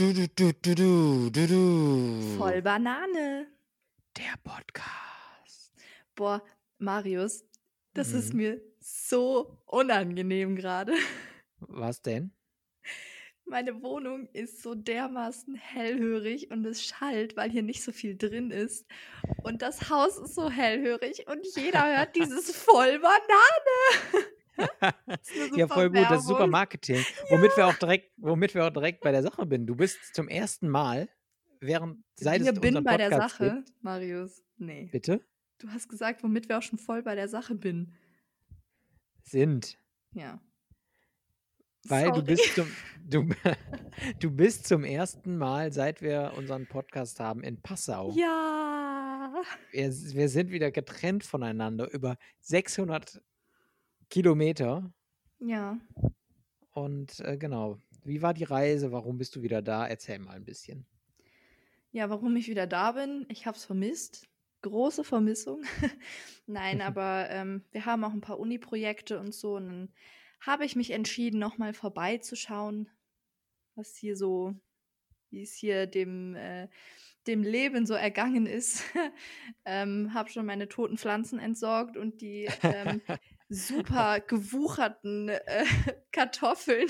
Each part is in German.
Du, du, du, du, du, du, du. Voll Banane. Der Podcast. Boah, Marius, das ist Mhm. mir so unangenehm gerade. Was denn? Meine Wohnung ist so dermaßen hellhörig und es schallt, weil hier nicht so viel drin ist. Und das Haus ist so hellhörig und jeder hört dieses voll Banane. Ja, voll gut, das ist super. Marketing. Womit wir auch direkt, womit wir auch direkt bei der Sache bin. Du bist zum ersten Mal, während seit Wir es bin bei der Podcast Sache, gibt, Marius. Nee. bitte Du hast gesagt, womit wir auch schon voll bei der Sache bin. sind, Ja. weil du Sorry. bist zum du, du bist zum ersten Mal, seit wir unseren Podcast haben, in Passau. Ja. Wir, wir sind wieder getrennt voneinander über 600 Kilometer. Ja. Und äh, genau, wie war die Reise? Warum bist du wieder da? Erzähl mal ein bisschen. Ja, warum ich wieder da bin, ich habe es vermisst. Große Vermissung. Nein, aber ähm, wir haben auch ein paar Uni-Projekte und so. Und dann habe ich mich entschieden, nochmal vorbeizuschauen, was hier so, wie es hier dem, äh, dem Leben so ergangen ist. ähm, habe schon meine toten Pflanzen entsorgt und die ähm, super gewucherten äh, Kartoffeln.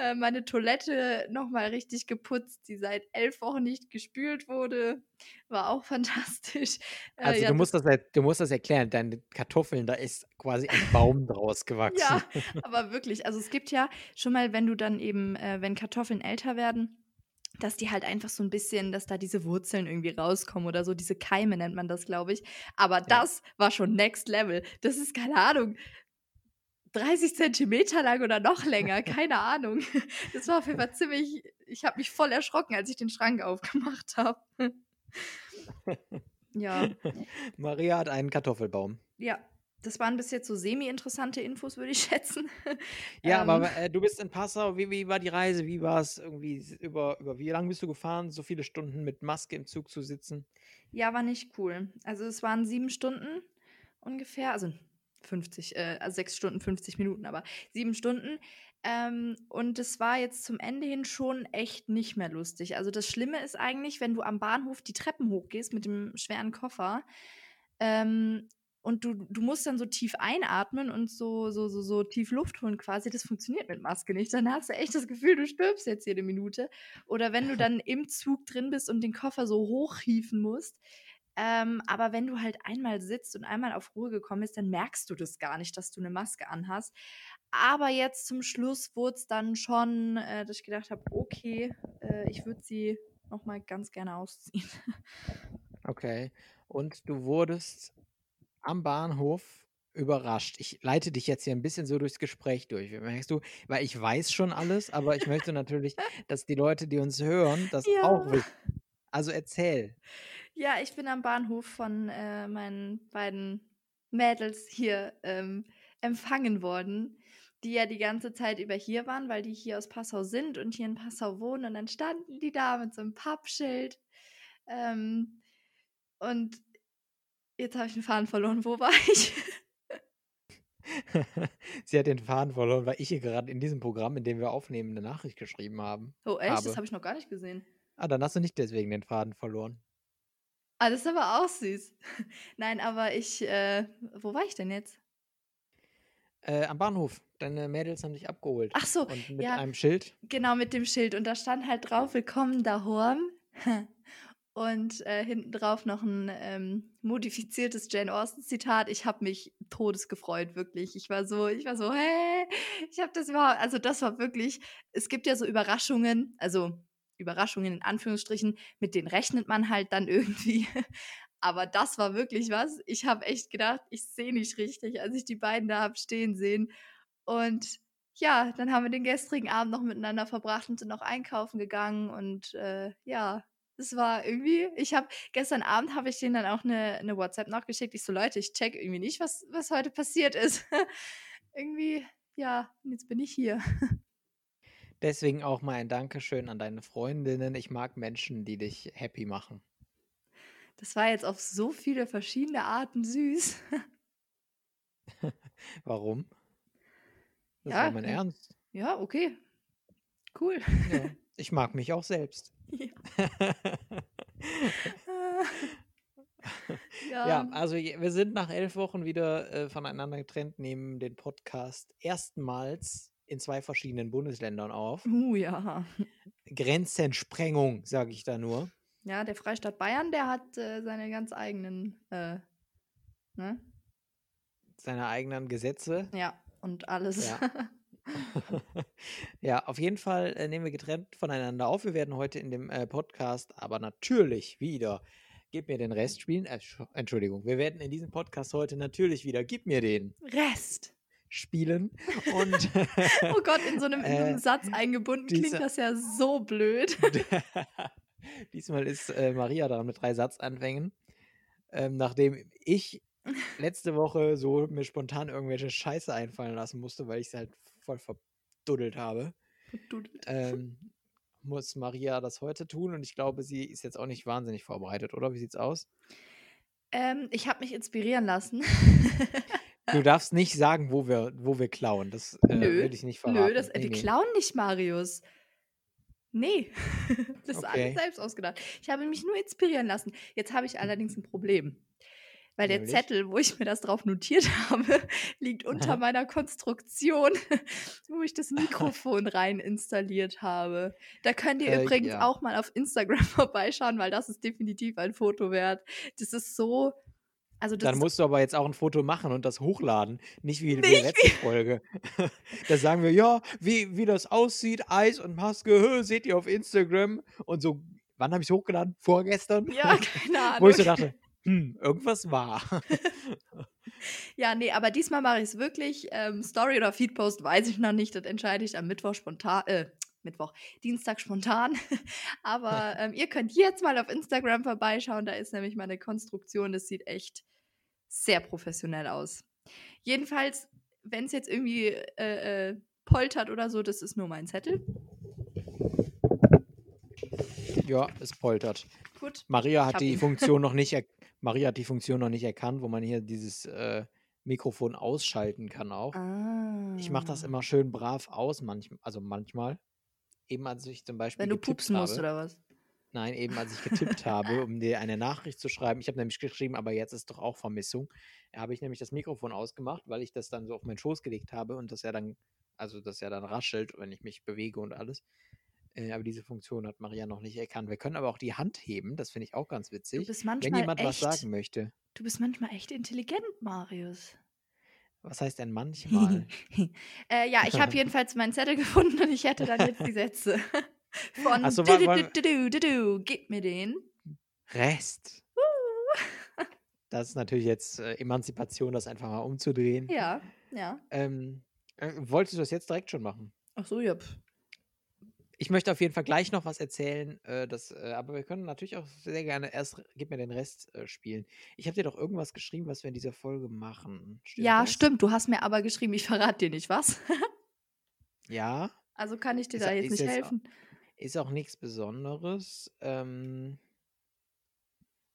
äh, meine Toilette nochmal richtig geputzt, die seit elf Wochen nicht gespült wurde. War auch fantastisch. Äh, Also ja, du, musst das, du musst das erklären. Deine Kartoffeln, da ist quasi ein Baum draus gewachsen. Ja, aber wirklich. Also es gibt ja schon mal, wenn du dann eben, äh, wenn Kartoffeln älter werden, dass die halt einfach so ein bisschen, dass da diese Wurzeln irgendwie rauskommen oder so, diese Keime nennt man das, glaube ich. Aber das war schon Next Level. Das ist, keine Ahnung, 30 Zentimeter lang oder noch länger, keine Ahnung. Das war auf jeden Fall ziemlich, ich habe mich voll erschrocken, als ich den Schrank aufgemacht habe. Ja, Maria hat einen Kartoffelbaum. ja. Das waren bis jetzt so semi-interessante Infos, würde ich schätzen. Ja, Ähm, aber äh, du bist in Passau. Wie, wie war die Reise? Wie war es irgendwie über, über wie lange bist du gefahren? So viele Stunden mit Maske im Zug zu sitzen? Ja, war nicht cool. Also es waren sieben Stunden ungefähr, also 50, äh, also sechs Stunden, 50 Minuten, aber sieben Stunden. Ähm, und es war jetzt zum Ende hin schon echt nicht mehr lustig. Also das Schlimme ist eigentlich, wenn du am Bahnhof die Treppen hochgehst mit dem schweren Koffer ähm, und du, du musst dann so tief einatmen und so, so, so, so tief Luft holen quasi. Das funktioniert mit Maske nicht. Dann hast du echt das Gefühl, du stirbst jetzt jede Minute. Oder wenn du dann im Zug drin bist und den Koffer so hochhieven musst. Ähm, aber wenn du halt einmal sitzt und einmal auf Ruhe gekommen bist, dann merkst du das gar nicht, dass du eine Maske anhast. Aber jetzt zum Schluss wurde es dann schon, äh, dass ich gedacht habe, okay, äh, ich würde sie noch mal ganz gerne ausziehen. Okay. Und du wurdest am Bahnhof überrascht. Ich leite dich jetzt hier ein bisschen so durchs Gespräch durch. Merkst du? Weil ich weiß schon alles, aber ich möchte natürlich, dass die Leute, die uns hören, das Ja. auch wissen. Also erzähl. Ja, ich bin am Bahnhof von äh, meinen beiden Mädels hier ähm, empfangen worden, die ja die ganze Zeit über hier waren, weil die hier aus Passau sind und hier in Passau wohnen. Und dann standen die da mit so einem Pappschild. Ähm, und jetzt habe ich den Faden verloren. Wo war ich? Sie hat den Faden verloren, weil ich hier gerade in diesem Programm, in dem wir aufnehmen, eine Nachricht geschrieben haben. Oh, echt? Das Habe. habe ich noch gar nicht gesehen. Ah, dann hast du nicht deswegen den Faden verloren. Ah, das ist aber auch süß. Nein, aber ich, äh, wo war ich denn jetzt? Äh, am Bahnhof. Deine Mädels haben dich abgeholt. Ach so, Und mit ja. einem Schild. Genau, mit dem Schild. Und da stand halt drauf, willkommen daheim. Und äh, hinten drauf noch ein ähm, modifiziertes Jane Austen-Zitat. Ich habe mich todesgefreut, wirklich. Ich war so, ich war so, hä? Ich habe das überhaupt, also das war wirklich, es gibt ja so Überraschungen, also Überraschungen in Anführungsstrichen, mit denen rechnet man halt dann irgendwie. Aber das war wirklich was. Ich habe echt gedacht, ich sehe nicht richtig, als ich die beiden da hab stehen sehen. Und ja, dann haben wir den gestrigen Abend noch miteinander verbracht und sind noch einkaufen gegangen und äh, ja, das war irgendwie, ich habe, gestern Abend habe ich denen dann auch eine, eine WhatsApp nachgeschickt. Ich so, Leute, ich check irgendwie nicht, was, was heute passiert ist. irgendwie, ja, jetzt bin ich hier. Deswegen auch mal ein Dankeschön an deine Freundinnen. Ich mag Menschen, die dich happy machen. Das war jetzt auf so viele verschiedene Arten süß. Warum? Das Ja, war mein ja. Ernst. Ja, okay. Cool. Ja. Ich mag mich auch selbst. Ja. Ja, Ja. also wir sind nach elf Wochen wieder äh, voneinander getrennt, nehmen den Podcast erstmals in zwei verschiedenen Bundesländern auf. Uh, ja. Grenzensprengung, sage ich da nur. Ja, der Freistaat Bayern, der hat äh, seine ganz eigenen, äh, ne? Seine eigenen Gesetze. Ja, und alles. Ja. ja, auf jeden Fall äh, nehmen wir getrennt voneinander auf. Wir werden heute in dem äh, Podcast aber natürlich wieder Gib mir den Rest spielen. Äh, Sch- Entschuldigung, wir werden in diesem Podcast heute natürlich wieder Gib mir den Rest. spielen. Und Oh Gott, in so einem, in so einem Äh, Satz eingebunden klingt diese- das ja so blöd. Diesmal ist äh, Maria dran mit drei Satzanfängen. Ähm, nachdem ich letzte Woche so mir spontan irgendwelche Scheiße einfallen lassen musste, weil ich es halt voll verduddelt habe, Verdudelt. ähm, muss Maria das heute tun und ich glaube, sie ist jetzt auch nicht wahnsinnig vorbereitet, oder? Wie sieht's aus? Ähm, ich habe mich inspirieren lassen. Du darfst nicht sagen, wo wir, wo wir klauen. Das äh, Nö, will ich nicht verraten. Nö, das, Nee, wir nee. klauen nicht, Marius. Nee, das ist Okay. alles selbst ausgedacht. Ich habe mich nur inspirieren lassen. Jetzt habe ich allerdings ein Problem. Weil der Nämlich? Zettel, wo ich mir das drauf notiert habe, liegt unter meiner Konstruktion, wo ich das Mikrofon rein installiert habe. Da könnt ihr Äh, übrigens ja. auch mal auf Instagram vorbeischauen, weil das ist definitiv ein Foto wert. Das ist so. Also Dann musst du aber jetzt auch ein Foto machen und das hochladen. Nicht wie die Nicht letzte Folge. da sagen wir, ja, wie, wie das aussieht, Eis und Maske, seht ihr auf Instagram. Und so, wann habe ich es hochgeladen? Vorgestern? ja, keine Ahnung. Wo ich so dachte, hm, irgendwas war. Ja, nee, aber diesmal mache ich es wirklich. Ähm, Story oder Feedpost weiß ich noch nicht. Das entscheide ich am Mittwoch spontan. Äh, Mittwoch, Dienstag spontan. aber ähm, ihr könnt jetzt mal auf Instagram vorbeischauen. Da ist nämlich meine Konstruktion. Das sieht echt sehr professionell aus. Jedenfalls, wenn es jetzt irgendwie äh, äh, poltert oder so, das ist nur mein Zettel. Ja, es poltert. Gut. Maria hat die ihn. Funktion noch nicht Maria hat die Funktion noch nicht erkannt, wo man hier dieses äh, Mikrofon ausschalten kann auch. Ah. Ich mache das immer schön brav aus, manchmal, also manchmal. Eben als ich zum Beispiel Wenn du pupsen musst habe. oder was? Nein, eben als ich getippt habe, um dir eine Nachricht zu schreiben. Ich habe nämlich geschrieben, aber jetzt ist doch auch Vermissung. Da habe ich nämlich das Mikrofon ausgemacht, weil ich das dann so auf meinen Schoß gelegt habe und das ja dann, also das ja dann raschelt, wenn ich mich bewege und alles. Äh, aber diese Funktion hat Maria noch nicht erkannt. Wir können aber auch die Hand heben, das finde ich auch ganz Du witzig. bist Wenn manchmal jemand was echt, sagen möchte. du bist manchmal echt intelligent, Marius. Was heißt denn manchmal? äh, ja, ich habe jedenfalls meinen Zettel gefunden und ich hätte dann jetzt die Sätze. Von Ach so, du, wa- du, du, du, du, du, gib mir den. Rest. Das ist natürlich jetzt äh, Emanzipation, das einfach mal umzudrehen. Ja, ja. Ähm, äh, wolltest du das jetzt direkt schon machen? Ach so, ja. pf. Ich möchte auf jeden Fall gleich noch was erzählen, äh, das, äh, aber wir können natürlich auch sehr gerne erst Gib mir den Rest äh, spielen. Ich habe dir doch irgendwas geschrieben, was wir in dieser Folge machen. Stimmt Ja, das? stimmt. Du hast mir aber geschrieben, ich verrate dir nicht was. Ja, Also kann ich dir Ist da jetzt nicht jetzt- helfen. ist auch nichts Besonderes. Ähm,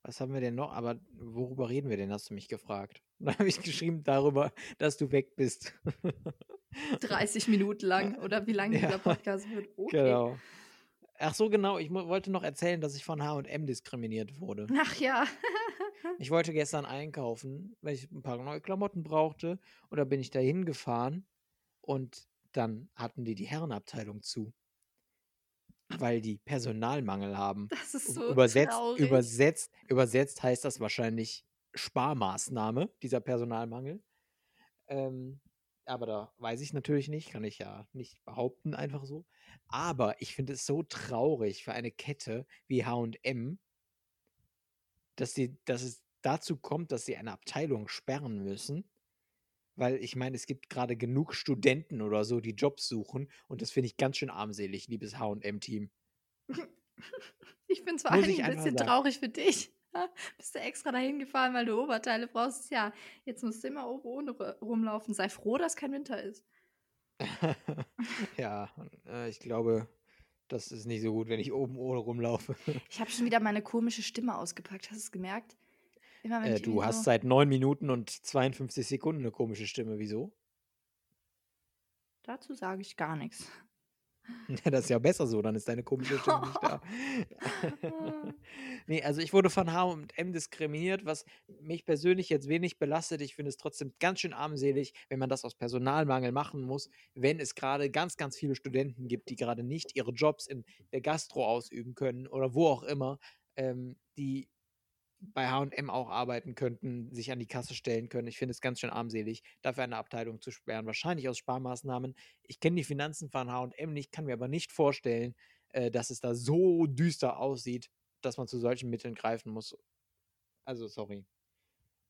was haben wir denn noch? Aber worüber reden wir denn, hast du mich gefragt. Dann habe ich geschrieben darüber, dass du weg bist. 30 Minuten lang oder wie lange Ja. dieser Podcast wird. Okay. Genau. Ach so, genau. Ich wollte noch erzählen, dass ich von H&M diskriminiert wurde. Ach ja. Ich wollte gestern einkaufen, weil ich ein paar neue Klamotten brauchte. Und da bin ich da hingefahren und dann hatten die die Herrenabteilung zu. Weil die Personalmangel haben. Das ist so übersetzt, traurig. übersetzt, übersetzt heißt das wahrscheinlich Sparmaßnahme, dieser Personalmangel. Ähm, aber da weiß ich natürlich nicht, kann ich ja nicht behaupten, einfach so. Aber ich finde es so traurig für eine Kette wie HM, dass, die, dass es dazu kommt, dass sie eine Abteilung sperren müssen. Weil ich meine, es gibt gerade genug Studenten oder so, die Jobs suchen. Und das finde ich ganz schön armselig, liebes HM-Team. Ich bin zwar eigentlich ich ein bisschen sagen. traurig für dich. Bist du extra dahin gefahren, weil du Oberteile brauchst? Ja, jetzt musst du immer oben ohne ru- rumlaufen. Sei froh, dass kein Winter ist. ja, äh, ich glaube, das ist nicht so gut, wenn ich oben ohne rumlaufe. Ich habe schon wieder meine komische Stimme ausgepackt. Hast du es gemerkt? Immer Äh, du hast so, seit 9 Minuten und 52 Sekunden eine komische Stimme. Wieso? Dazu sage ich gar nichts. Ja, das ist ja besser so, dann ist deine komische Stimme nicht da. Ne, also ich wurde von H&M diskriminiert, was mich persönlich jetzt wenig belastet. Ich finde es trotzdem ganz schön armselig, wenn man das aus Personalmangel machen muss, wenn es gerade ganz, ganz viele Studenten gibt, die gerade nicht ihre Jobs in der Gastro ausüben können oder wo auch immer, ähm, die bei H&M auch arbeiten könnten, sich an die Kasse stellen können. Ich finde es ganz schön armselig, dafür eine Abteilung zu sperren. Wahrscheinlich aus Sparmaßnahmen. Ich kenne die Finanzen von H&M nicht, kann mir aber nicht vorstellen, äh, dass es da so düster aussieht, dass man zu solchen Mitteln greifen muss. Also, sorry.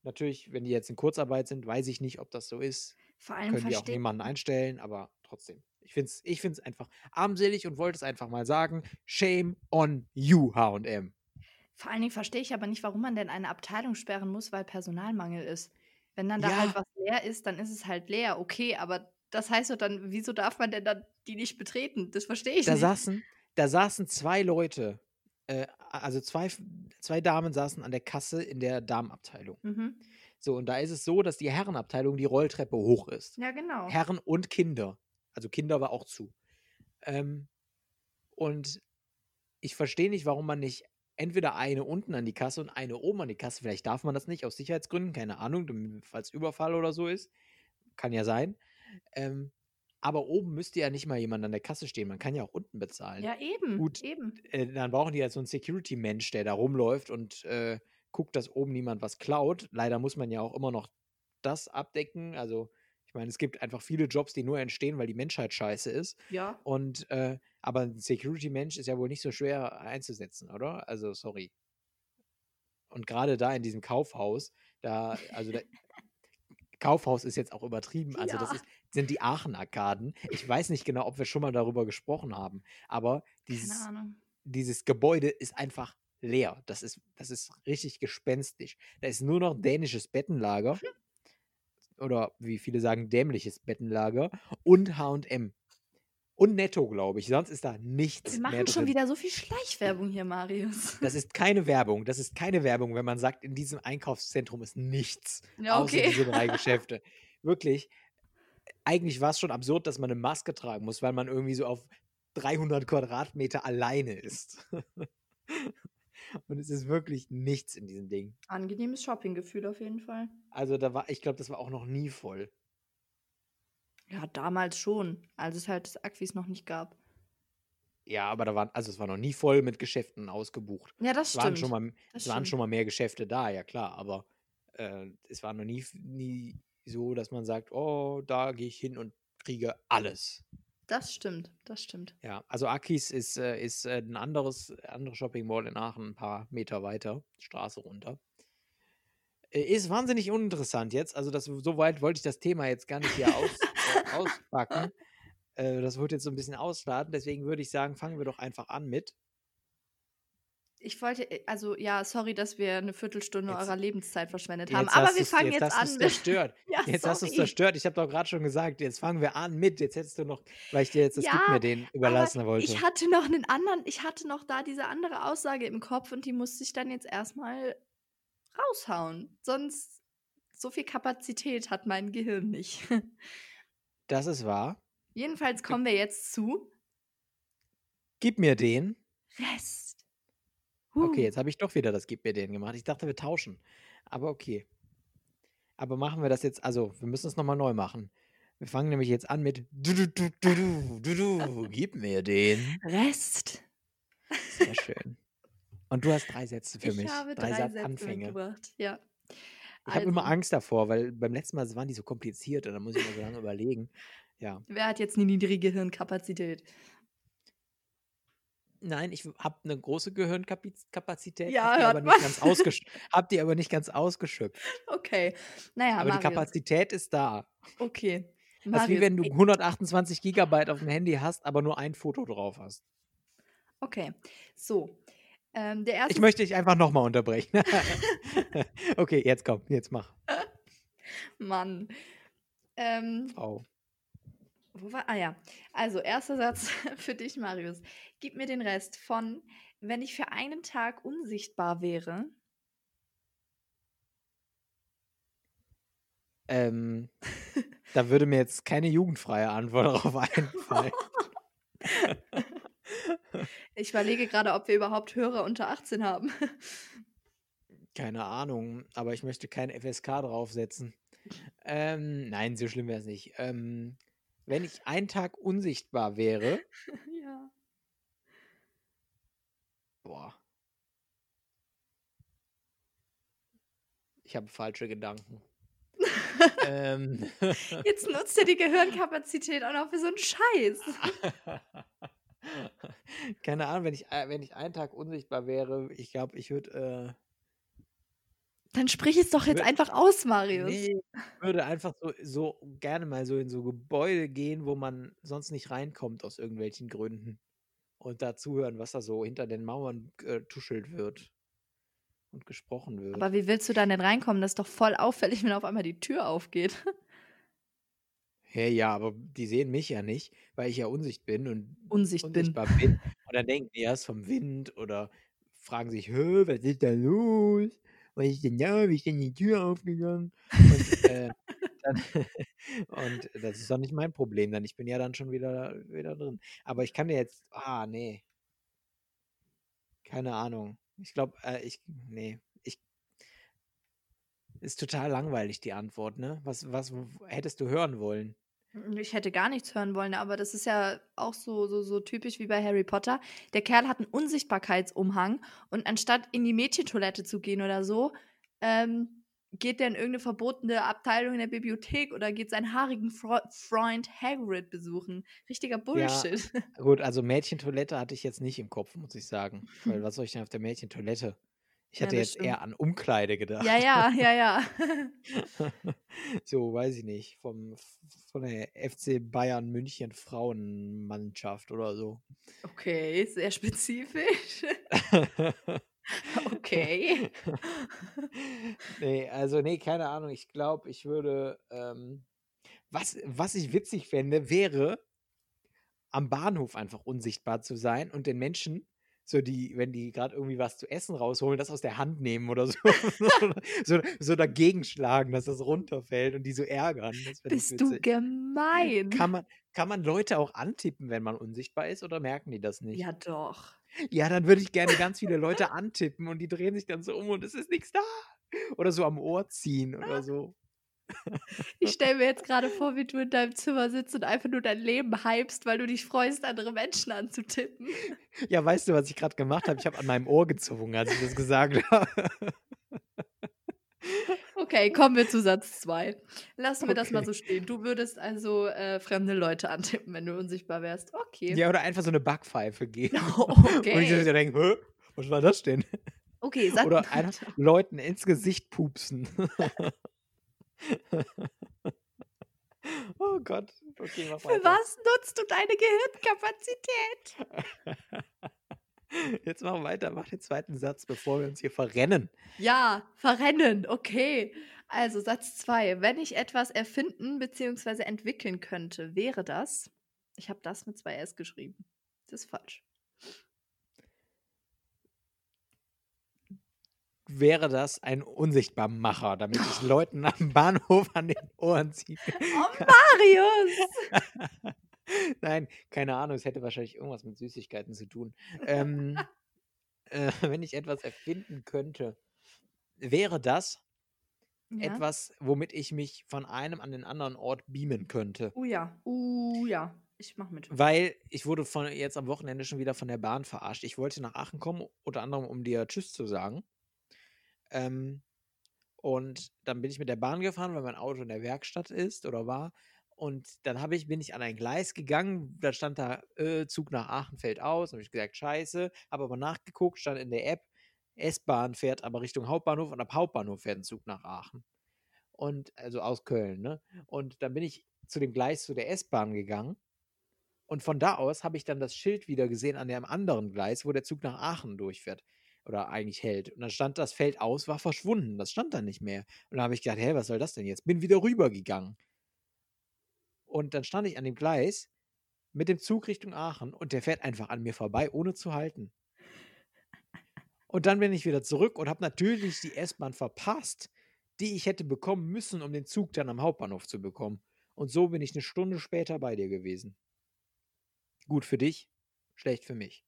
Natürlich, wenn die jetzt in Kurzarbeit sind, weiß ich nicht, ob das so ist. Vor allem Können die auch jemanden einstellen, aber trotzdem. Ich finde es ich find's einfach armselig und wollte es einfach mal sagen. Shame on you, H&M. Vor allen Dingen verstehe ich aber nicht, warum man denn eine Abteilung sperren muss, weil Personalmangel ist. Wenn dann da Ja. halt was leer ist, dann ist es halt leer, okay, aber das heißt doch dann, wieso darf man denn dann die nicht betreten? Das verstehe ich Da nicht. saßen, da saßen zwei Leute, äh, also zwei, zwei Damen saßen an der Kasse in der Damenabteilung. Mhm. So, und da ist es so, dass die Herrenabteilung die Rolltreppe hoch ist. Ja, genau. Herren und Kinder. Also Kinder war auch zu. Ähm, und ich verstehe nicht, warum man nicht entweder eine unten an die Kasse und eine oben an die Kasse, vielleicht darf man das nicht aus Sicherheitsgründen, keine Ahnung, falls Überfall oder so ist. Kann ja sein. Ähm, aber oben müsste ja nicht mal jemand an der Kasse stehen. Man kann ja auch unten bezahlen. Ja, eben. Gut. Eben. Äh, dann brauchen die ja so einen Security-Mensch, der da rumläuft und äh, guckt, dass oben niemand was klaut. Leider muss man ja auch immer noch das abdecken. Also, meine, es gibt einfach viele Jobs, die nur entstehen, weil die Menschheit scheiße ist. Ja. Und, äh, aber ein Security-Mensch ist ja wohl nicht so schwer einzusetzen, oder? Also, sorry. Und gerade da in diesem Kaufhaus, da, also da, Kaufhaus ist jetzt auch übertrieben. Also, das Ja. ist, sind die Aachen-Arkaden. Ich weiß nicht genau, ob wir schon mal darüber gesprochen haben, aber dieses, dieses Gebäude ist einfach leer. Das ist, das ist richtig gespenstisch. Da ist nur noch dänisches Bettenlager. Oder wie viele sagen, dämliches Bettenlager. Und HM. Und Netto, glaube ich. Sonst ist da nichts Wir machen schon wieder so viel Schleichwerbung hier, Marius. Das ist keine Werbung. Das ist keine Werbung, wenn man sagt, in diesem Einkaufszentrum ist nichts. Ja, Außer okay. diese drei Geschäfte. Wirklich. Eigentlich war es schon absurd, dass man eine Maske tragen muss, weil man irgendwie so auf 300 Quadratmeter alleine ist. Und es ist wirklich nichts in diesem Ding. Angenehmes Shoppinggefühl auf jeden Fall. Also da war, ich glaube, das war auch noch nie voll. Ja, damals schon, als es halt das Aquis noch nicht gab. Ja, aber da waren, also es war noch nie voll mit Geschäften ausgebucht. Ja, das Es waren stimmt. schon mal, das es waren stimmt. schon mal mehr Geschäfte da, ja klar, aber äh, es war noch nie, nie so, dass man sagt, oh, da gehe ich hin und kriege alles. Das stimmt, das stimmt. Ja, also Akis ist, äh, ist äh, ein anderes, andere Shopping Mall in Aachen, ein paar Meter weiter, Straße runter. Äh, ist wahnsinnig uninteressant jetzt. Also, das, so weit wollte ich das Thema jetzt gar nicht hier aus, auspacken. Das wird jetzt so ein bisschen ausladen. Deswegen würde ich sagen, fangen wir doch einfach an mit. Ich wollte, äh, also ja, sorry, dass wir eine Viertelstunde Jetzt- eurer Lebenszeit verschwendet haben, Jetzt aber wir fangen jetzt, hast an mit. zerstört. Ja, Jetzt hast du es sorry. zerstört. Ich habe doch gerade schon gesagt, jetzt fangen wir an mit. Jetzt hättest du noch, weil ich dir jetzt das Gib Ja, mir den überlassen wollte. ich hatte noch einen anderen, ich hatte noch da diese andere Aussage im Kopf und die musste ich dann jetzt erstmal raushauen. Sonst so viel Kapazität hat mein Gehirn nicht. Das ist wahr. Jedenfalls kommen wir jetzt zu Gib mir den. Rest. Okay, jetzt habe ich doch wieder das Gib mir den gemacht. Ich dachte, wir tauschen. Aber okay. Aber machen wir das jetzt, also wir müssen es nochmal neu machen. Wir fangen nämlich jetzt an mit du du du du du du du gib mir den. Rest. Sehr schön. Und du hast drei Sätze für ich mich. habe drei drei Sätze Satzanfänge. mitgebracht. Ja. Ich habe immer Also. Angst davor, weil beim letzten Mal waren die so kompliziert und dann muss ich immer so lange überlegen. Ja. Wer hat jetzt eine niedrige Hirnkapazität? Nein, ich habe eine große Gehirnkapazität, Ja, habe die, aber nicht ganz ausgesch hab die aber nicht ganz ausgeschöpft. Okay. Naja, Aber die Marius. Kapazität ist da. Okay. Das ist wie Marius. wenn du ey, 128 Gigabyte auf dem Handy hast, aber nur ein Foto drauf hast. Okay. So. Ähm, Ich möchte dich einfach nochmal unterbrechen. okay, jetzt komm, jetzt mach. Mann. Ähm, Frau. Wo war. Ah ja. Also, erster Satz für dich, Marius. Gib mir den Rest von, wenn ich für einen Tag unsichtbar wäre. Ähm, da würde mir jetzt keine jugendfreie Antwort darauf einfallen. Ich überlege gerade, ob wir überhaupt Hörer unter 18 haben. Keine Ahnung, aber ich möchte kein FSK draufsetzen. Ähm, nein, so schlimm wäre es nicht. Ähm, wenn ich einen Tag unsichtbar wäre, Ja. boah. Ich habe falsche Gedanken. ähm, Jetzt nutzt ihr die Gehirnkapazität auch noch für so einen Scheiß. Keine Ahnung, wenn ich, äh, wenn ich einen Tag unsichtbar wäre, ich glaube, ich würde, Dann sprich es doch jetzt wür- einfach aus, Marius. nee, ich würde einfach so, so gerne mal so in so Gebäude gehen, wo man sonst nicht reinkommt aus irgendwelchen Gründen. Und da zuhören, was da so hinter den Mauern äh, tuschelt wird und gesprochen wird. Aber wie willst du dann denn reinkommen? Das ist doch voll auffällig, wenn auf einmal die Tür aufgeht. Hä, ja, aber die sehen mich ja nicht, weil ich ja unsicht bin und Unsicht bin. unsichtbar bin. Und dann denken die erst vom Wind oder fragen sich, Hö, was ist da los? Was ist denn da? Wie ist denn die Tür aufgegangen? Und, äh, dann, und das ist doch nicht mein Problem, dann ich bin ja dann schon wieder, wieder drin. Aber ich kann dir jetzt, ah, nee. Keine Ahnung. Ich glaube, äh, ich, nee, ich, ist total langweilig, die Antwort, ne? Was, was hättest du hören wollen? Ich hätte gar nichts hören wollen, aber das ist ja auch so, so, so typisch wie bei Harry Potter. Der Kerl hat einen Unsichtbarkeitsumhang und anstatt in die Mädchentoilette zu gehen oder so, ähm, geht der in irgendeine verbotene Abteilung in der Bibliothek oder geht seinen haarigen Fro Freund Hagrid besuchen. Richtiger Bullshit. Gut, also Mädchentoilette hatte ich jetzt nicht im Kopf, muss ich sagen. Weil was soll ich denn auf der Mädchentoilette? Ich Ja, hatte das jetzt stimmt. eher an Umkleide gedacht. Ja, ja, ja, ja. so, weiß ich nicht. Vom, von der FC Bayern München Frauenmannschaft oder so. Okay, sehr spezifisch. Okay. nee, also, nee, keine Ahnung. Ich glaube, ich würde. Ähm, was, was ich witzig fände, wäre, am Bahnhof einfach unsichtbar zu sein und den Menschen, so die, wenn die gerade irgendwie was zu essen rausholen, das aus der Hand nehmen oder so. so, so dagegen schlagen, dass das runterfällt und die so ärgern. Bist du gemein? Kann man, kann man Leute auch antippen, wenn man unsichtbar ist, oder merken die das nicht? Ja, doch. Ja, dann würde ich gerne ganz viele Leute antippen und die drehen sich dann so um und es ist nichts da. Oder so am Ohr ziehen oder so. Ich stelle mir jetzt gerade vor, wie du in deinem Zimmer sitzt und einfach nur dein Leben hypst, weil du dich freust, andere Menschen anzutippen. Ja, weißt du, was ich gerade gemacht habe? Ich habe an meinem Ohr gezogen, als ich das gesagt habe. Okay, kommen wir zu Satz 2. Lassen wir das mal Okay. so stehen. Du würdest also äh, fremde Leute antippen, wenn du unsichtbar wärst. Okay. Ja, oder einfach so eine Backpfeife geben. Oh, Und ich so okay. denke, was war das denn? Okay, Satz Oder einfach Leuten ins Gesicht pupsen. oh Gott. Okay, mach Für was nutzt du deine Gehirnkapazität? Jetzt mach weiter, mach den zweiten Satz, bevor wir uns hier verrennen. Ja, verrennen. Okay. Also Satz 2. Wenn ich etwas erfinden bzw. entwickeln könnte, wäre das. Ich habe das mit zwei S geschrieben. Das ist falsch. Wäre das ein Unsichtbarmacher, damit ich Leuten am Bahnhof an den Ohren ziehen Oh? Marius! Nein, keine Ahnung, es hätte wahrscheinlich irgendwas mit Süßigkeiten zu tun. Ähm, äh, wenn ich etwas erfinden könnte, wäre das Ja. etwas, womit ich mich von einem an den anderen Ort beamen könnte. Oh ja. Uh ja. Ich mach mit. Weil ich wurde von jetzt am Wochenende schon wieder von der Bahn verarscht. Ich wollte nach Aachen kommen, unter anderem, um dir Tschüss zu sagen. Ähm, und dann bin ich mit der Bahn gefahren, weil mein Auto in der Werkstatt ist oder war. Und dann habe ich, bin ich an ein Gleis gegangen, da stand da, äh, Zug nach Aachen fällt aus. Habe ich gesagt, scheiße, habe aber nachgeguckt, stand in der App, S-Bahn fährt aber Richtung Hauptbahnhof und ab Hauptbahnhof fährt ein Zug nach Aachen. Und also aus Köln, ne? Und dann bin ich zu dem Gleis zu der S-Bahn gegangen. Und von da aus habe ich dann das Schild wieder gesehen an dem anderen Gleis, wo der Zug nach Aachen durchfährt. Oder eigentlich hält. Und dann stand das Feld aus, war verschwunden. Das stand da nicht mehr. Und dann habe ich gedacht, hä, was soll das denn jetzt? Bin wieder rübergegangen. Und dann stand ich an dem Gleis mit dem Zug Richtung Aachen und der fährt einfach an mir vorbei, ohne zu halten. Und dann bin ich wieder zurück und habe natürlich die S-Bahn verpasst, die ich hätte bekommen müssen, um den Zug dann am Hauptbahnhof zu bekommen. Und so bin ich eine Stunde später bei dir gewesen. Gut für dich, schlecht für mich.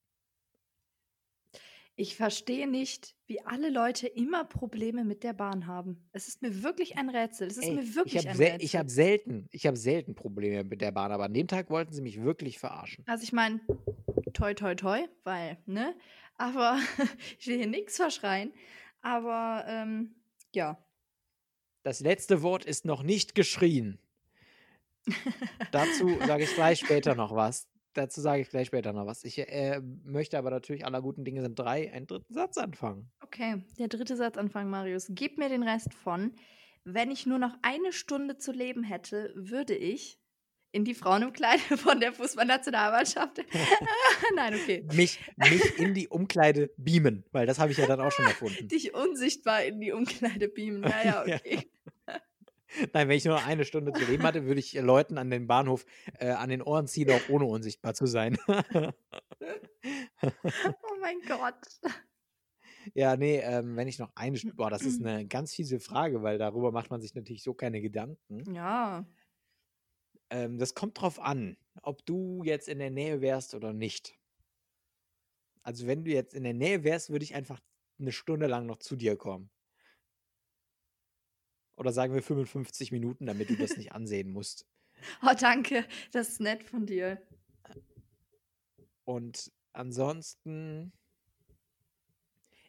Ich verstehe nicht, wie alle Leute immer Probleme mit der Bahn haben. Es ist mir wirklich ein Rätsel. Es ist Ey, mir ich wirklich ein sel ich Rätsel. habe selten ich habe selten Probleme mit der Bahn, aber an dem Tag wollten sie mich wirklich verarschen. Also ich meine, toi, toi, toi, weil, ne? Aber ich will hier nichts verschreien. Aber ähm, ja. Das letzte Wort ist noch nicht geschrien. Dazu sage ich gleich später noch was. Dazu sage ich gleich später noch was. Ich äh, möchte aber natürlich aller guten Dinge sind drei, einen dritten Satz anfangen. Okay, der dritte Satz anfangen, Marius. Gib mir den Rest von, wenn ich nur noch eine Stunde zu leben hätte, würde ich in die Frauenumkleide von der Fußballnationalmannschaft. Nein, okay. Mich, mich in die Umkleide beamen, weil das habe ich ja dann auch schon erfunden. Dich unsichtbar in die Umkleide beamen. Naja, Ja. Nein, wenn ich nur eine Stunde zu leben hatte, würde ich äh, Leuten an den Bahnhof äh, an den Ohren ziehen, auch ohne unsichtbar zu sein. Oh mein Gott. ja, nee, ähm, wenn ich noch eine Stunde. Boah, das ist eine ganz fiese Frage, weil darüber macht man sich natürlich so keine Gedanken. Ja. Ähm, das kommt drauf an, ob du jetzt in der Nähe wärst oder nicht. Also, wenn du jetzt in der Nähe wärst, würde ich einfach eine Stunde lang noch zu dir kommen. Oder sagen wir 55 Minuten, damit du das nicht ansehen musst. Oh, danke. Das ist nett von dir. Und ansonsten,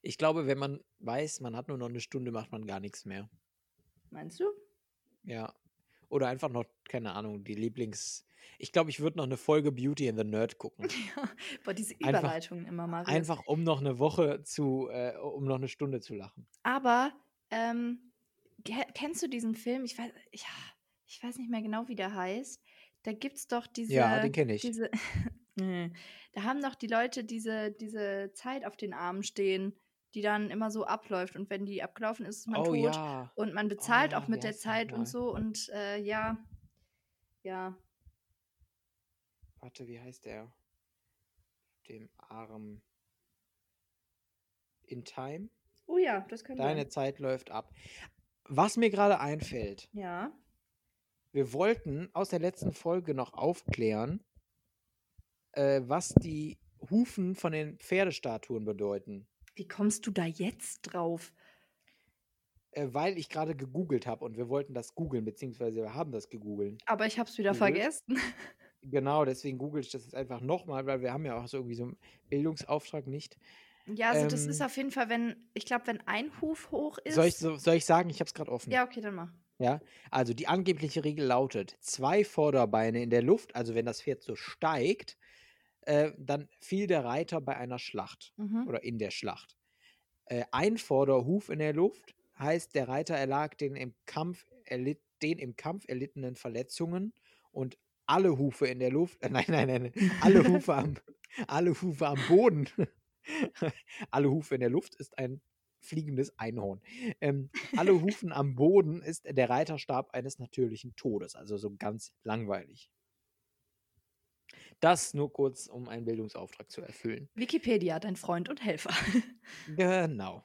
ich glaube, wenn man weiß, man hat nur noch eine Stunde, macht man gar nichts mehr. Meinst du? Ja. Oder einfach noch, keine Ahnung, die Lieblings. Ich glaube, ich würde noch eine Folge Beauty and the Nerd gucken. Ja. Boah, diese Einfach- Überleitungen immer, Marius. Einfach um noch eine Woche zu, äh, um noch eine Stunde zu lachen. Aber, ähm, kennst du diesen Film? Ich weiß, ja, ich weiß nicht mehr genau, wie der heißt. Da gibt's doch diese. Ja, den kenne ich. Diese, Nee. da haben doch die Leute diese, diese Zeit auf den Armen stehen, die dann immer so abläuft. Und wenn die abgelaufen ist, ist man oh tot. ja. Und man bezahlt ja, auch mit wie der Zeit und so. Und äh, ja, ja. Warte, wie heißt der? Dem Arm. In Time? Oh ja, das könnte Deine sein. Zeit läuft ab. Was mir gerade einfällt, Ja. wir wollten aus der letzten Folge noch aufklären, äh, was die Hufen von den Pferdestatuen bedeuten. Wie kommst du da jetzt drauf? Äh, weil ich gerade gegoogelt habe und wir wollten das googeln, beziehungsweise wir haben das gegoogelt. Aber ich hab's wieder Googelt? vergessen. Genau, deswegen google ich das jetzt einfach nochmal, weil wir haben ja auch so irgendwie so einen Bildungsauftrag nicht. Ja, also das ist Ähm, auf jeden Fall, wenn, ich glaube, wenn ein Huf hoch ist. Soll ich, so, soll ich sagen, ich habe es gerade offen. Ja, okay, dann mach. Ja, also die angebliche Regel lautet, zwei Vorderbeine in der Luft, also wenn das Pferd so steigt, äh, dann fiel der Reiter bei einer Schlacht Mhm. oder in der Schlacht. Äh, ein Vorderhuf in der Luft heißt, der Reiter erlag den im Kampf, erlitt, den im Kampf erlittenen Verletzungen und alle Hufe in der Luft, äh, nein, nein, nein, alle Hufe am, alle Hufe am Boden, alle Hufe in der Luft ist ein fliegendes Einhorn. Ähm, alle Hufen am Boden ist der Reiterstab eines natürlichen Todes, also so ganz langweilig. Das nur kurz, um einen Bildungsauftrag zu erfüllen. Wikipedia, dein Freund und Helfer. Genau.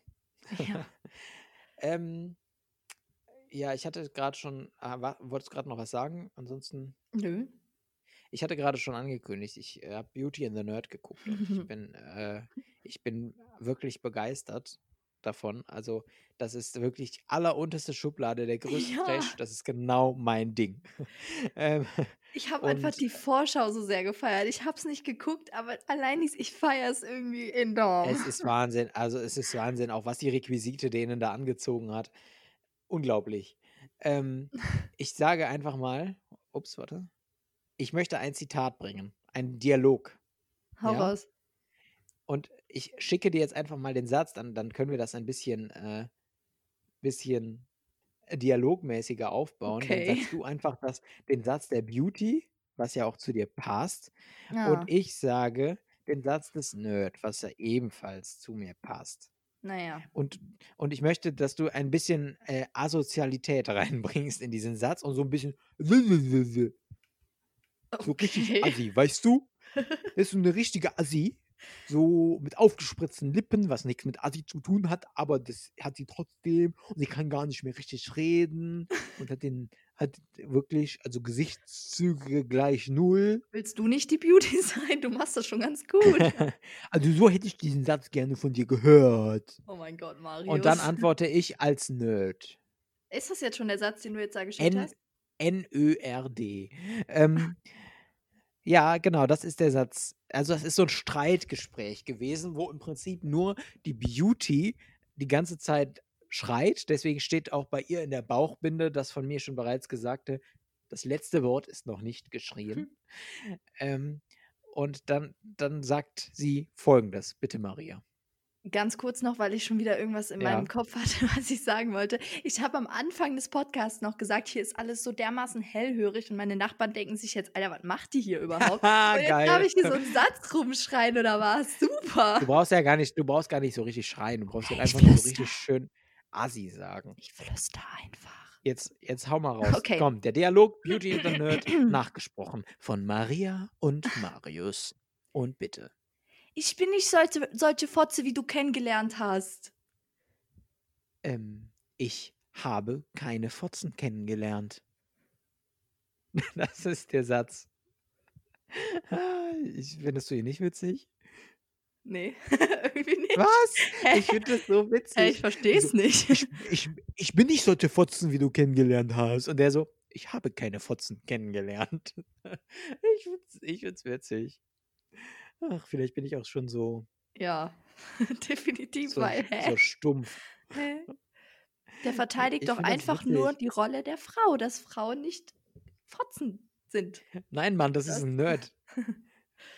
ja. Ähm, ja, ich hatte gerade schon, wa- wolltest du gerade noch was sagen? Ansonsten, Nö. Ich hatte gerade schon angekündigt, ich äh, habe Beauty and the Nerd geguckt und ich bin, äh, ich bin wirklich begeistert davon. Also, das ist wirklich die allerunterste Schublade, der größte Ja. Trash. Das ist genau mein Ding. ähm, Ich habe einfach die Vorschau so sehr gefeiert. Ich habe es nicht geguckt, aber allein dies, ich feiere es irgendwie enorm. es ist Wahnsinn. Also, es ist Wahnsinn, auch was die Requisite denen da angezogen hat. Unglaublich. Ähm, ich sage einfach mal, ups, warte. Ich möchte ein Zitat bringen, ein Dialog. Hau ja. raus. Und ich schicke dir jetzt einfach mal den Satz, dann, dann können wir das ein bisschen, äh, bisschen dialogmäßiger aufbauen. Okay. Dann sagst du einfach das, den Satz der Beauty, was ja auch zu dir passt. Ja. Und ich sage den Satz des Nerd, was ja ebenfalls zu mir passt. naja. Und, und ich möchte, dass du ein bisschen äh, Asozialität reinbringst in diesen Satz und so ein bisschen so richtig Okay. Assi, weißt du? Das ist so eine richtige Assi. so mit aufgespritzten Lippen, was nichts mit Assi zu tun hat, aber das hat sie trotzdem und sie kann gar nicht mehr richtig reden und hat den hat wirklich, also Gesichtszüge gleich null. Willst du nicht die Beauty sein? Du machst das schon ganz gut. also so hätte ich diesen Satz gerne von dir gehört. Oh mein Gott, Marius. Und dann antworte ich als Nerd. Ist das jetzt schon der Satz, den du jetzt da geschickt hast? N-Ö-R-D. Ähm, ja, genau, das ist der Satz. Also, das ist so ein Streitgespräch gewesen, wo im Prinzip nur die Beauty die ganze Zeit schreit. Deswegen steht auch bei ihr in der Bauchbinde das von mir schon bereits gesagte, das letzte Wort ist noch nicht geschrien. Hm. Ähm, und dann, dann sagt sie folgendes, bitte Maria. Ganz kurz noch, weil ich schon wieder irgendwas in ja. meinem Kopf hatte, was ich sagen wollte. Ich habe am Anfang des Podcasts noch gesagt, hier ist alles so dermaßen hellhörig und meine Nachbarn denken sich jetzt, Alter, was macht die hier überhaupt? und jetzt habe ich hier so einen Satz rumschreien oder was? Super. Du brauchst ja gar nicht, du brauchst gar nicht so richtig schreien, du brauchst ja einfach nur so richtig schön Assi sagen. Ich flüster einfach. Jetzt, jetzt hau mal raus. Okay. Komm, der Dialog Beauty and the Nerd nachgesprochen von Maria und Marius. Und bitte. Ich bin nicht solche, solche Fotze, wie du kennengelernt hast. Ähm, ich habe keine Fotzen kennengelernt. Das ist der Satz. Ich, findest du ihn nicht witzig? Nee, irgendwie nicht. Was? Ich finde das so witzig. Hä, ich verstehe es also, nicht. Ich, ich, ich bin nicht solche Fotzen, wie du kennengelernt hast. Und der so, ich habe keine Fotzen kennengelernt. Ich ich find's witzig. Ach, vielleicht bin ich auch schon so. Ja, definitiv, so, weil. Hä? So stumpf. Hä? Der verteidigt ich doch einfach nur die Rolle der Frau, dass Frauen nicht Fotzen sind. Nein, Mann, das, das ist ein Nerd.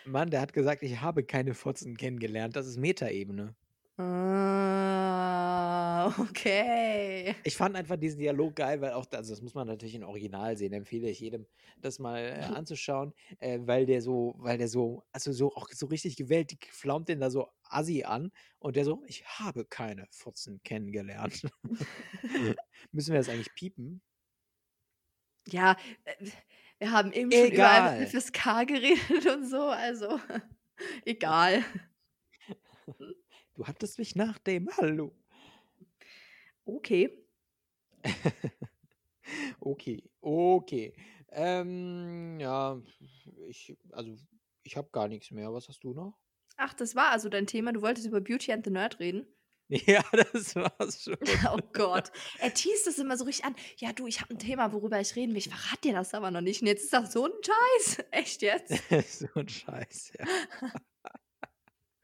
Mann, der hat gesagt, ich habe keine Fotzen kennengelernt. Das ist Metaebene. Ah, okay. Ich fand einfach diesen Dialog geil, weil auch, also das muss man natürlich in Original sehen, empfehle ich jedem, das mal äh, anzuschauen, äh, weil der so, weil der so, also so auch so richtig gewählt, die flaumt den da so assi an und der so, ich habe keine Fotzen kennengelernt. Müssen wir das eigentlich piepen? Ja, äh, wir haben eben schon über FSK geredet und so, also egal. Du hattest mich nach dem Hallo. Okay. okay, okay. Ähm, ja, ich, also ich habe gar nichts mehr. Was hast du noch? Ach, das war also dein Thema. Du wolltest über Beauty and the Nerd reden. Ja, das war's schon. oh Gott. Er teast das immer so richtig an. Ja, du, ich habe ein Thema, worüber ich reden will. Ich verrate dir das aber noch nicht. Und jetzt ist das so ein Scheiß. Echt jetzt? so ein Scheiß, ja.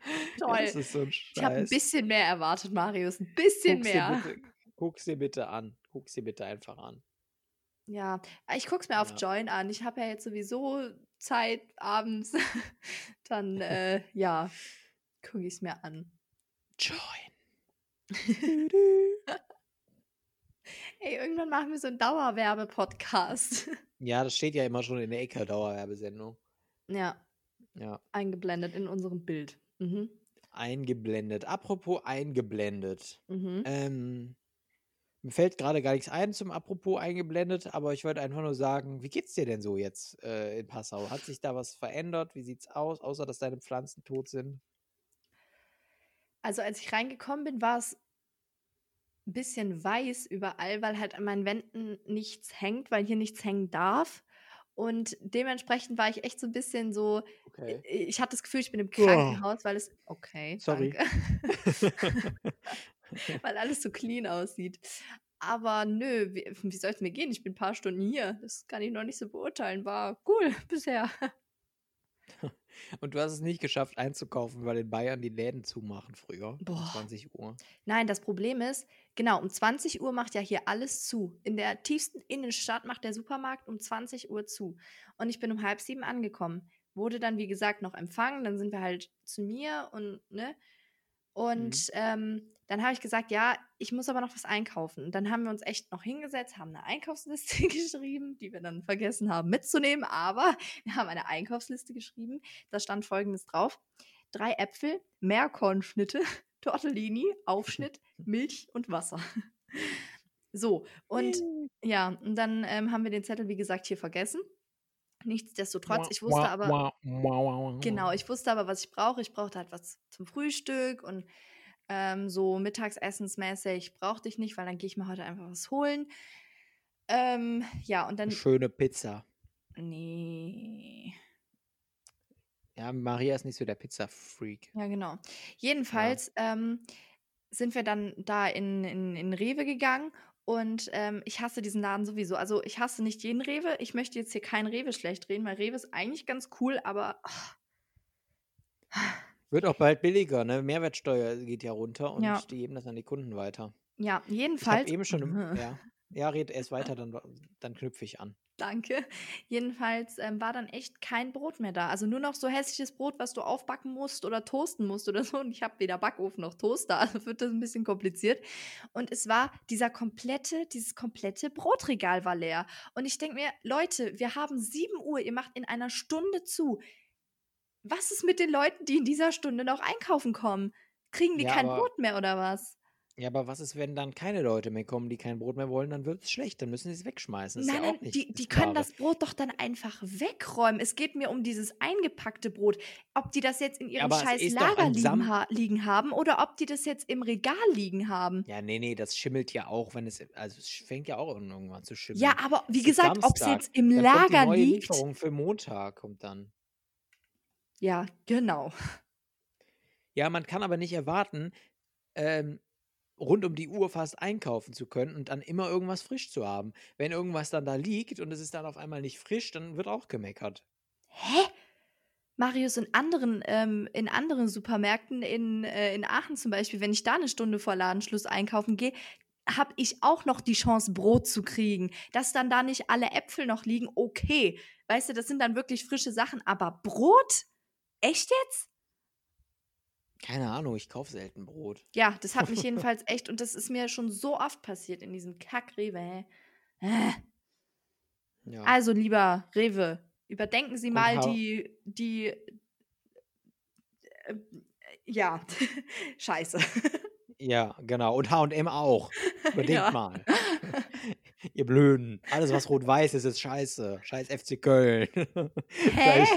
Toll. Das ist so ein Scheiß. Ich habe ein bisschen mehr erwartet, Marius. Ein bisschen guck's mehr. Dir bitte, guck's dir bitte an. Guck's dir bitte einfach an. Ja, ich guck's mir auf ja. Join an. Ich habe ja jetzt sowieso Zeit abends. Dann, äh, ja, gucke ich es mir an. Join. Ey, irgendwann machen wir so einen Dauerwerbe-Podcast. Ja, das steht ja immer schon in der Ecke Dauerwerbesendung. Ja. Ja. Eingeblendet in unserem Bild. Mhm. Eingeblendet. Apropos eingeblendet. Mhm. Ähm, mir fällt gerade gar nichts ein zum Apropos eingeblendet, aber ich wollte einfach nur sagen, wie geht's dir denn so jetzt äh, in Passau? Hat sich da was verändert? Wie sieht's aus, außer dass deine Pflanzen tot sind? Also als ich reingekommen bin, war es ein bisschen weiß überall, weil halt an meinen Wänden nichts hängt, weil hier nichts hängen darf. Und dementsprechend war ich echt so ein bisschen so, okay. ich hatte das Gefühl, ich bin im Krankenhaus, oh. weil es, okay, sorry, weil alles so clean aussieht. Aber nö, wie, wie soll es mir gehen? Ich bin ein paar Stunden hier. Das kann ich noch nicht so beurteilen. War cool bisher. Und du hast es nicht geschafft einzukaufen, weil in Bayern die Läden zumachen früher. Boah. Um 20 Uhr. Nein, das Problem ist, genau, um 20 Uhr macht ja hier alles zu. In der tiefsten Innenstadt macht der Supermarkt um 20 Uhr zu. Und ich bin um halb sieben angekommen. Wurde dann, wie gesagt, noch empfangen. Dann sind wir halt zu mir und, ne? Und mhm. ähm, dann habe ich gesagt, ja, ich muss aber noch was einkaufen. Und dann haben wir uns echt noch hingesetzt, haben eine Einkaufsliste geschrieben, die wir dann vergessen haben mitzunehmen. Aber wir haben eine Einkaufsliste geschrieben. Da stand folgendes drauf: drei Äpfel, Meerkornschnitte, Tortellini, Aufschnitt, Milch und Wasser. So, und ja, und dann ähm, haben wir den Zettel, wie gesagt, hier vergessen. Nichtsdestotrotz, ich wusste aber, genau, ich wusste aber, was ich brauche. Ich brauchte halt was zum Frühstück und ähm, so mittagsessensmäßig brauchte ich nicht, weil dann gehe ich mir heute einfach was holen. Ähm, ja, und dann. Schöne Pizza. Nee. Ja, Maria ist nicht so der Pizza-Freak. Ja, genau. Jedenfalls ähm, sind wir dann da in, in, in Rewe gegangen und ähm, ich hasse diesen Laden sowieso. Also ich hasse nicht jeden Rewe. Ich möchte jetzt hier keinen Rewe schlecht reden, weil Rewe ist eigentlich ganz cool, aber. Oh. Wird auch bald billiger, ne? Mehrwertsteuer geht ja runter und ja. die geben das an die Kunden weiter. Ja, jedenfalls. Ich eben schon. Ja. Ja, red erst weiter, dann, dann knüpfe ich an. Danke. Jedenfalls ähm, war dann echt kein Brot mehr da. Also nur noch so hässliches Brot, was du aufbacken musst oder toasten musst oder so. Und ich habe weder Backofen noch Toaster, also wird das ein bisschen kompliziert. Und es war dieser komplette, dieses komplette Brotregal war leer. Und ich denke mir, Leute, wir haben 7 Uhr, ihr macht in einer Stunde zu. Was ist mit den Leuten, die in dieser Stunde noch einkaufen kommen? Kriegen die ja, kein Brot mehr oder was? Ja, aber was ist, wenn dann keine Leute mehr kommen, die kein Brot mehr wollen? Dann wird es schlecht, dann müssen sie es wegschmeißen. Das nein, ja nein, die, die können das Brot doch dann einfach wegräumen. Es geht mir um dieses eingepackte Brot. Ob die das jetzt in ihrem aber scheiß Lager liegen, ha liegen, haben oder ob die das jetzt im Regal liegen haben. Ja, nee, nee, das schimmelt ja auch, wenn es, also es fängt ja auch irgendwann zu schimmeln. Ja, aber wie gesagt, ob es jetzt im dann Lager kommt die neue liegt. Lieferung für Montag kommt dann. Ja, genau. Ja, man kann aber nicht erwarten, ähm, rund um die Uhr fast einkaufen zu können und dann immer irgendwas frisch zu haben. Wenn irgendwas dann da liegt und es ist dann auf einmal nicht frisch, dann wird auch gemeckert. Hä? Marius, in anderen, ähm, in anderen Supermärkten, in, äh, in Aachen zum Beispiel, wenn ich da eine Stunde vor Ladenschluss einkaufen gehe, habe ich auch noch die Chance, Brot zu kriegen. Dass dann da nicht alle Äpfel noch liegen, okay. Weißt du, das sind dann wirklich frische Sachen. Aber Brot? Echt jetzt? Keine Ahnung, ich kaufe selten Brot. Ja, das hat mich jedenfalls echt, und das ist mir schon so oft passiert in diesem Kack-Rewe. Äh. Ja. Also, lieber Rewe, überdenken Sie mal die, die, äh, ja, Scheiße. Ja, genau. Und HM auch. Überdenkt ja. mal. Ihr Blöden. Alles, was rot-weiß ist, ist scheiße. Scheiß FC Köln. Scheiß,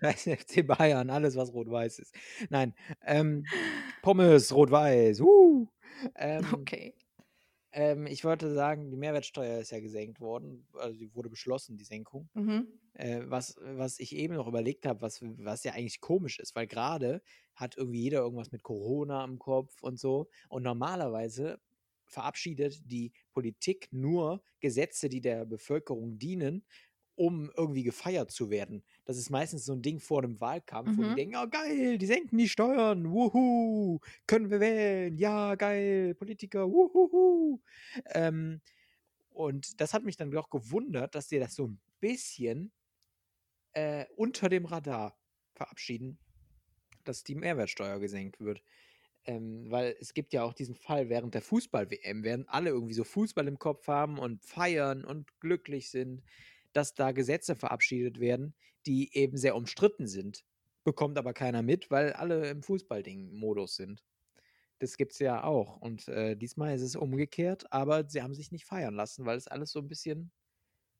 scheiß FC Bayern. Alles, was rot-weiß ist. Nein. Ähm, Pommes, rot-weiß. Uh. Ähm, okay. Ähm, ich wollte sagen, die Mehrwertsteuer ist ja gesenkt worden. Also die wurde beschlossen, die Senkung. Mhm. Äh, was, was ich eben noch überlegt habe, was, was ja eigentlich komisch ist, weil gerade hat irgendwie jeder irgendwas mit Corona im Kopf und so. Und normalerweise verabschiedet die Politik nur Gesetze, die der Bevölkerung dienen, um irgendwie gefeiert zu werden. Das ist meistens so ein Ding vor dem Wahlkampf, mhm. wo die mhm. denken, oh geil, die senken die Steuern, wuhu, können wir wählen, ja geil, Politiker, wuhu. Ähm, und das hat mich dann doch gewundert, dass die das so ein bisschen äh, unter dem Radar verabschieden, dass die Mehrwertsteuer gesenkt wird. Ähm, weil es gibt ja auch diesen Fall während der Fußball-WM, während alle irgendwie so Fußball im Kopf haben und feiern und glücklich sind, dass da Gesetze verabschiedet werden, die eben sehr umstritten sind. Bekommt aber keiner mit, weil alle im Fußballding-Modus sind. Das gibt es ja auch. Und äh, diesmal ist es umgekehrt, aber sie haben sich nicht feiern lassen, weil es alles so ein bisschen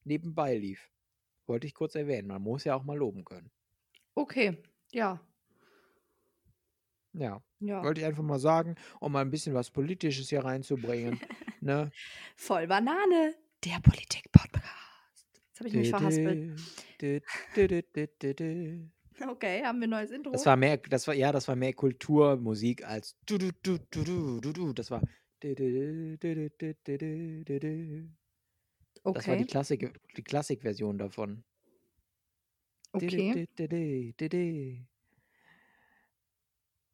nebenbei lief. Wollte ich kurz erwähnen. Man muss ja auch mal loben können. Okay, ja. Ja. ja. Wollte ich einfach mal sagen, um mal ein bisschen was Politisches hier reinzubringen. ne? Voll Banane, der Politik-Podcast. Jetzt habe ich mich verhaspelt. Okay, haben wir ein neues Intro? Das war mehr, das war, ja, das war mehr Kulturmusik als du, du, du, du, du, du. Das war. Okay. Das war die Klassik, die Klassikversion davon. Okay.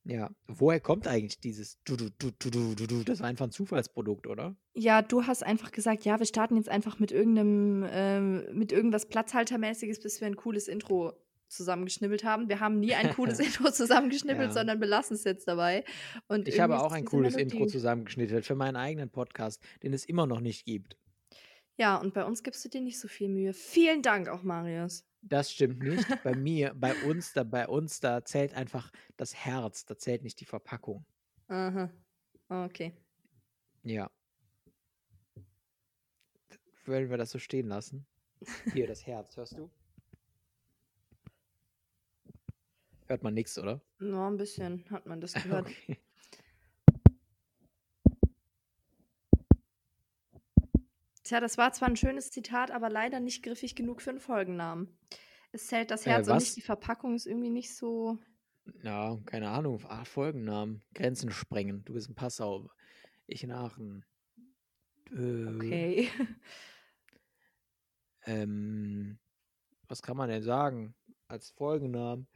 Ja, woher kommt eigentlich dieses du, du, du, du, du, du, du? Das war einfach ein Zufallsprodukt, oder? Ja, du hast einfach gesagt, ja, wir starten jetzt einfach mit irgendeinem, ähm, mit irgendwas Platzhaltermäßiges, bis wir ein cooles Intro zusammengeschnibbelt haben. Wir haben nie ein cooles Intro zusammengeschnibbelt, ja. sondern belassen es jetzt dabei. Und ich habe auch ein cooles. Intro zusammengeschnittelt für meinen eigenen Podcast, den es immer noch nicht gibt. Ja, und bei uns gibst du dir nicht so viel Mühe. Vielen Dank auch, Marius. Das stimmt nicht. Bei mir, bei uns, da, bei uns, da zählt einfach das Herz, da zählt nicht die Verpackung. Aha. Okay. Ja. Wollen wir das so stehen lassen? Hier, das Herz, hörst du? Hört man nichts, oder? Nur ein bisschen hat man das gehört. Okay. Tja, das war zwar ein schönes Zitat, aber leider nicht griffig genug für einen Folgennamen. Es zählt das Äh, Herz und was? nicht die Verpackung, ist irgendwie nicht so. Ja, keine Ahnung. Ah, Folgennamen. Grenzen sprengen. Du bist in Passau. Ich in Aachen. Äh, Okay. ähm, was kann man denn sagen als Folgennamen?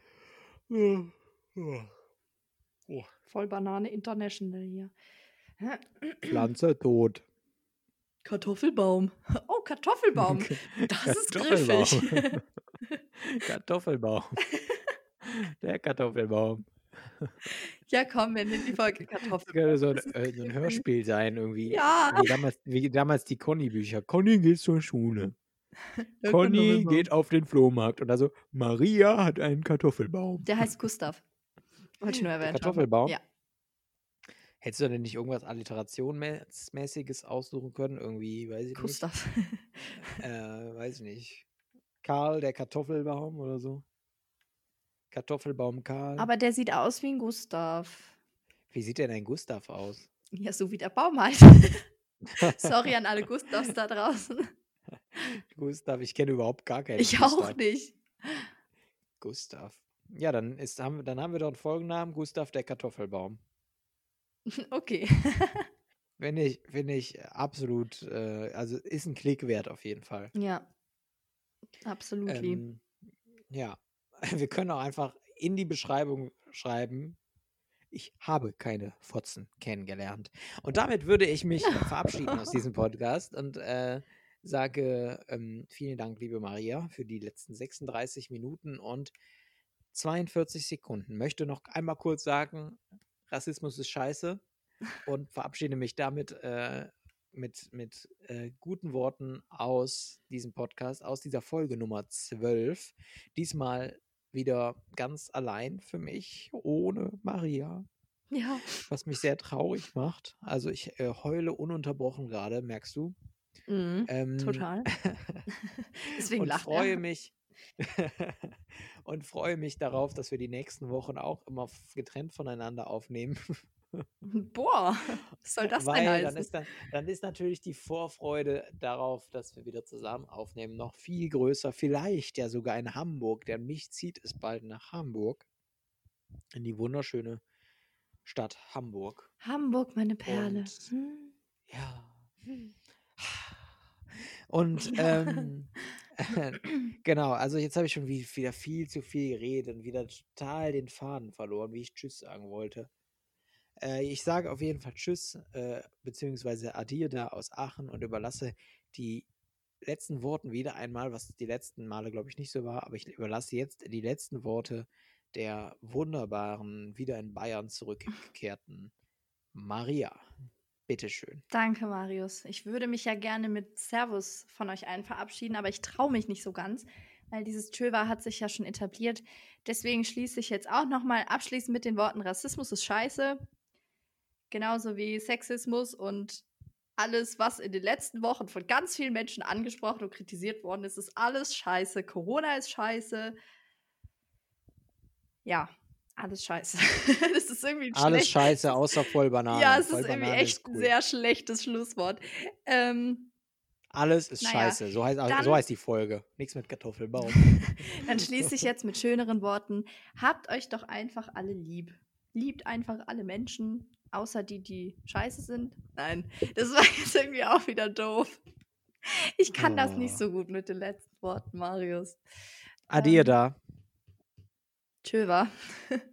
Oh, Voll Banane International hier. Pflanze tot. Kartoffelbaum. Oh, Kartoffelbaum. Das ist griffig. Kartoffelbaum. Der Kartoffelbaum. ja, komm, wir nennen die Folge Das Kartoffelbaum. könnte so ein, Das äh, so ein Hörspiel sein, irgendwie. Ja. Wie damals, wie damals die Conny-Bücher. Conny geht zur Schule. Conny Kartoffelbaum. geht auf den Flohmarkt. Und also, Maria hat einen Kartoffelbaum. Der heißt Gustav. Wollte ich nur haben. Kartoffelbaum? Ja. Hättest du denn nicht irgendwas Alliterationsmäßiges aussuchen können? Irgendwie, weiß ich Gustav. nicht. Äh, weiß ich nicht. Karl, der Kartoffelbaum oder so? Kartoffelbaum Karl. Aber der sieht aus wie ein Gustav. Wie sieht denn ein Gustav aus? Ja, so wie der Baum halt. Sorry an alle Gustavs da draußen. Gustav, ich kenne überhaupt gar keinen Ich Gustav. auch nicht. Gustav. Ja, dann, ist, haben, wir- dann haben wir doch einen Folgennamen, Gustav der Kartoffelbaum. Okay. Finde ich, finde ich absolut, äh, also ist ein Klick wert auf jeden Fall. Ja. Absolut. Ähm, ja, wir können auch einfach in die Beschreibung schreiben, ich habe keine Fotzen kennengelernt. Und damit würde ich mich verabschieden aus diesem Podcast und äh, sage ähm, vielen Dank, liebe Maria, für die letzten 36 Minuten und 42 Sekunden. Möchte noch einmal kurz sagen, Rassismus ist scheiße und verabschiede mich damit äh, mit, mit äh, guten Worten aus diesem Podcast, aus dieser Folge Nummer 12. Diesmal wieder ganz allein für mich, ohne Maria, Ja. was mich sehr traurig macht. Also ich äh, heule ununterbrochen gerade, merkst du. Mhm. Ähm, Total. Deswegen und lacht freue er. mich und freue mich darauf, dass wir die nächsten Wochen auch immer getrennt voneinander aufnehmen. Boah, was soll das denn Weil heißen? dann ist, dann, dann ist natürlich die Vorfreude darauf, dass wir wieder zusammen aufnehmen, noch viel größer. Vielleicht ja sogar in Hamburg, denn mich zieht es bald nach Hamburg. In die wunderschöne Stadt Hamburg. Hamburg, meine Perle. Und- Hm. Ja. Und Ja. ähm, genau, also jetzt habe ich schon wie- wieder viel zu viel geredet und wieder total den Faden verloren, wie ich Tschüss sagen wollte. Äh, ich sage auf jeden Fall Tschüss, äh, beziehungsweise Adieu da aus Aachen und überlasse die letzten Worten wieder einmal, was die letzten Male, glaube ich, nicht so war, aber ich überlasse jetzt die letzten Worte der wunderbaren, wieder in Bayern zurückgekehrten Maria. Bitteschön. Danke, Marius. Ich würde mich ja gerne mit Servus von euch allen verabschieden, aber ich traue mich nicht so ganz, weil dieses Tschöwa hat sich ja schon etabliert. Deswegen schließe ich jetzt auch nochmal abschließend mit den Worten Rassismus ist scheiße. Genauso wie Sexismus und alles, was in den letzten Wochen von ganz vielen Menschen angesprochen und kritisiert worden ist, ist alles scheiße. Corona ist scheiße. Ja, alles scheiße. das ist irgendwie ein Alles scheiße, außer Vollbanane. ja, es ist Vollbanane irgendwie echt ein cool. sehr schlechtes Schlusswort. Ähm, Alles ist Naja, scheiße. So heißt, dann- so heißt die Folge. Nichts mit Kartoffelbaum. dann schließe ich jetzt mit schöneren Worten. Habt euch doch einfach alle lieb. Liebt einfach alle Menschen, außer die, die scheiße sind. Nein, das war jetzt irgendwie auch wieder doof. Ich kann das nicht Oh. so gut mit den letzten Worten, Marius. Adieu Ähm, da. Tschöwa.